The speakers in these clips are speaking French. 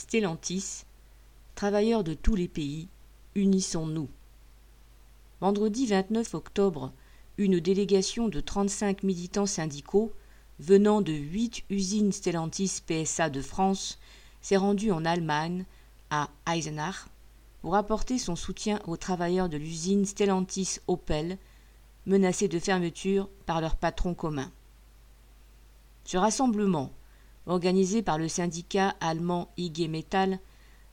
Stellantis, travailleurs de tous les pays, unissons-nous. Vendredi 29 octobre, une délégation de 35 militants syndicaux venant de huit usines Stellantis PSA de France s'est rendue en Allemagne, à Eisenach, pour apporter son soutien aux travailleurs de l'usine Stellantis Opel, menacés de fermeture par leur patron commun. Ce rassemblement, organisé par le syndicat allemand IG Metall,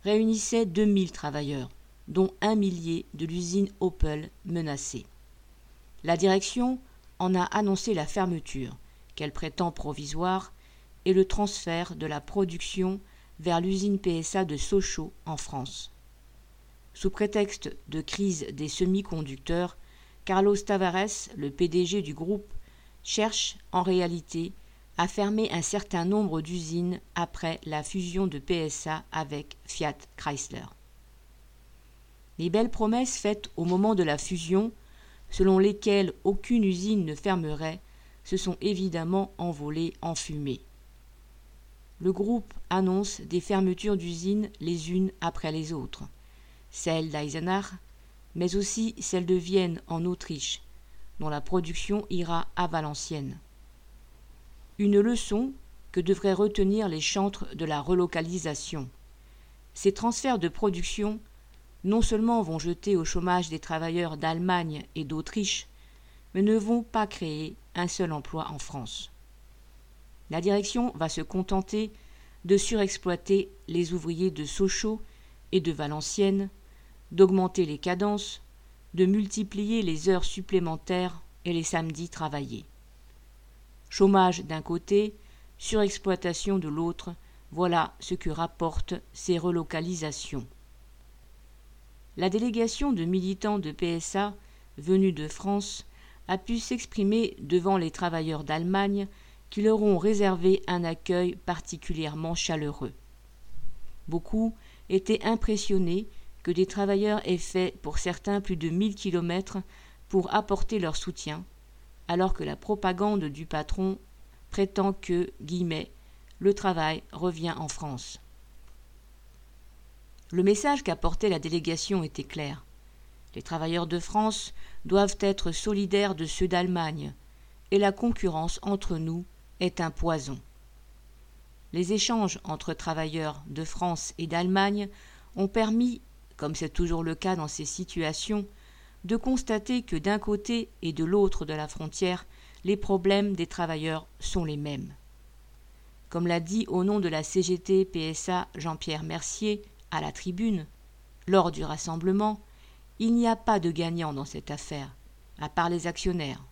réunissait 2000 travailleurs, dont un millier de l'usine Opel menacée. La direction en a annoncé la fermeture, qu'elle prétend provisoire, et le transfert de la production vers l'usine PSA de Sochaux en France. Sous prétexte de crise des semi-conducteurs, Carlos Tavares, le PDG du groupe, cherche en réalité à fermer un certain nombre d'usines après la fusion de PSA avec Fiat Chrysler. Les belles promesses faites au moment de la fusion, selon lesquelles aucune usine ne fermerait, se sont évidemment envolées en fumée. Le groupe annonce des fermetures d'usines les unes après les autres, celle d'Eisenach, mais aussi celle de Vienne en Autriche, dont la production ira à Valenciennes. Une leçon que devraient retenir les chantres de la relocalisation. Ces transferts de production non seulement vont jeter au chômage des travailleurs d'Allemagne et d'Autriche, mais ne vont pas créer un seul emploi en France. La direction va se contenter de surexploiter les ouvriers de Sochaux et de Valenciennes, d'augmenter les cadences, de multiplier les heures supplémentaires et les samedis travaillés. Chômage d'un côté, surexploitation de l'autre, voilà ce que rapportent ces relocalisations. La délégation de militants de PSA venus de France a pu s'exprimer devant les travailleurs d'Allemagne qui leur ont réservé un accueil particulièrement chaleureux. Beaucoup étaient impressionnés que des travailleurs aient fait pour certains plus de mille kilomètres pour apporter leur soutien, alors que la propagande du patron prétend que, guillemets, le travail revient en France. Le message qu'apportait la délégation était clair. Les travailleurs de France doivent être solidaires de ceux d'Allemagne, et la concurrence entre nous est un poison. Les échanges entre travailleurs de France et d'Allemagne ont permis, comme c'est toujours le cas dans ces situations, de constater que d'un côté et de l'autre de la frontière, les problèmes des travailleurs sont les mêmes. Comme l'a dit au nom de la CGT PSA Jean-Pierre Mercier à la tribune, lors du rassemblement, il n'y a pas de gagnant dans cette affaire, à part les actionnaires.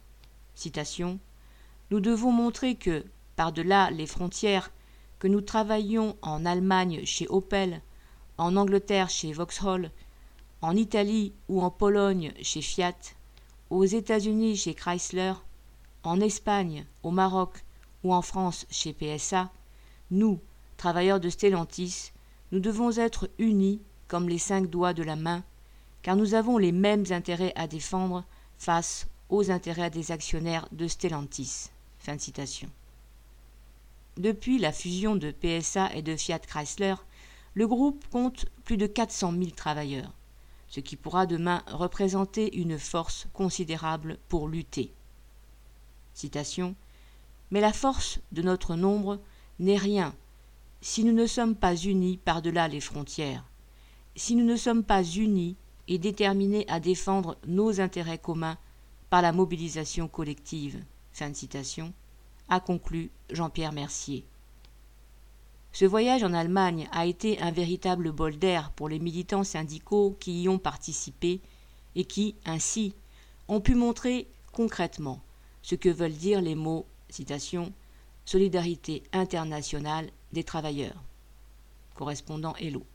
Citation nous devons montrer que, par-delà les frontières, que nous travaillons en Allemagne chez Opel, en Angleterre chez Vauxhall, en Italie ou en Pologne chez Fiat, aux États-Unis chez Chrysler, en Espagne, au Maroc ou en France chez PSA, nous, travailleurs de Stellantis, nous devons être unis comme les cinq doigts de la main, car nous avons les mêmes intérêts à défendre face aux intérêts des actionnaires de Stellantis. Fin de citation. Depuis la fusion de PSA et de Fiat Chrysler, le groupe compte plus de 400 000 travailleurs, ce qui pourra demain représenter une force considérable pour lutter. Mais la force de notre nombre n'est rien si nous ne sommes pas unis par-delà les frontières, si nous ne sommes pas unis et déterminés à défendre nos intérêts communs par la mobilisation collective. Fin citation, a conclu Jean-Pierre Mercier. Ce voyage en Allemagne a été un véritable bol d'air pour les militants syndicaux qui y ont participé et qui, ainsi, ont pu montrer concrètement ce que veulent dire les mots citation solidarité internationale des travailleurs. Correspondant Hello.